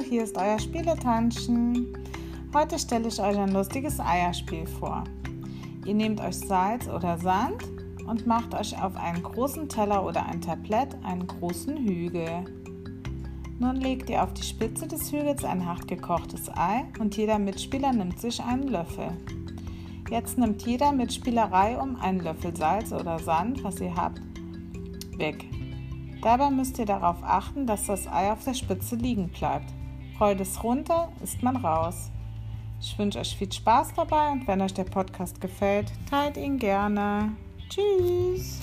hier ist euer Spieletanschen. Heute stelle ich euch ein lustiges Eierspiel vor. Ihr nehmt euch Salz oder Sand und macht euch auf einen großen Teller oder ein Tablett einen großen Hügel. Nun legt ihr auf die Spitze des Hügels ein hart gekochtes Ei und jeder Mitspieler nimmt sich einen Löffel. Jetzt nimmt jeder Mitspielerei um einen Löffel Salz oder Sand, was ihr habt, weg. Dabei müsst ihr darauf achten, dass das Ei auf der Spitze liegen bleibt. Rollt es runter, ist man raus. Ich wünsche euch viel Spaß dabei und wenn euch der Podcast gefällt, teilt ihn gerne. Tschüss!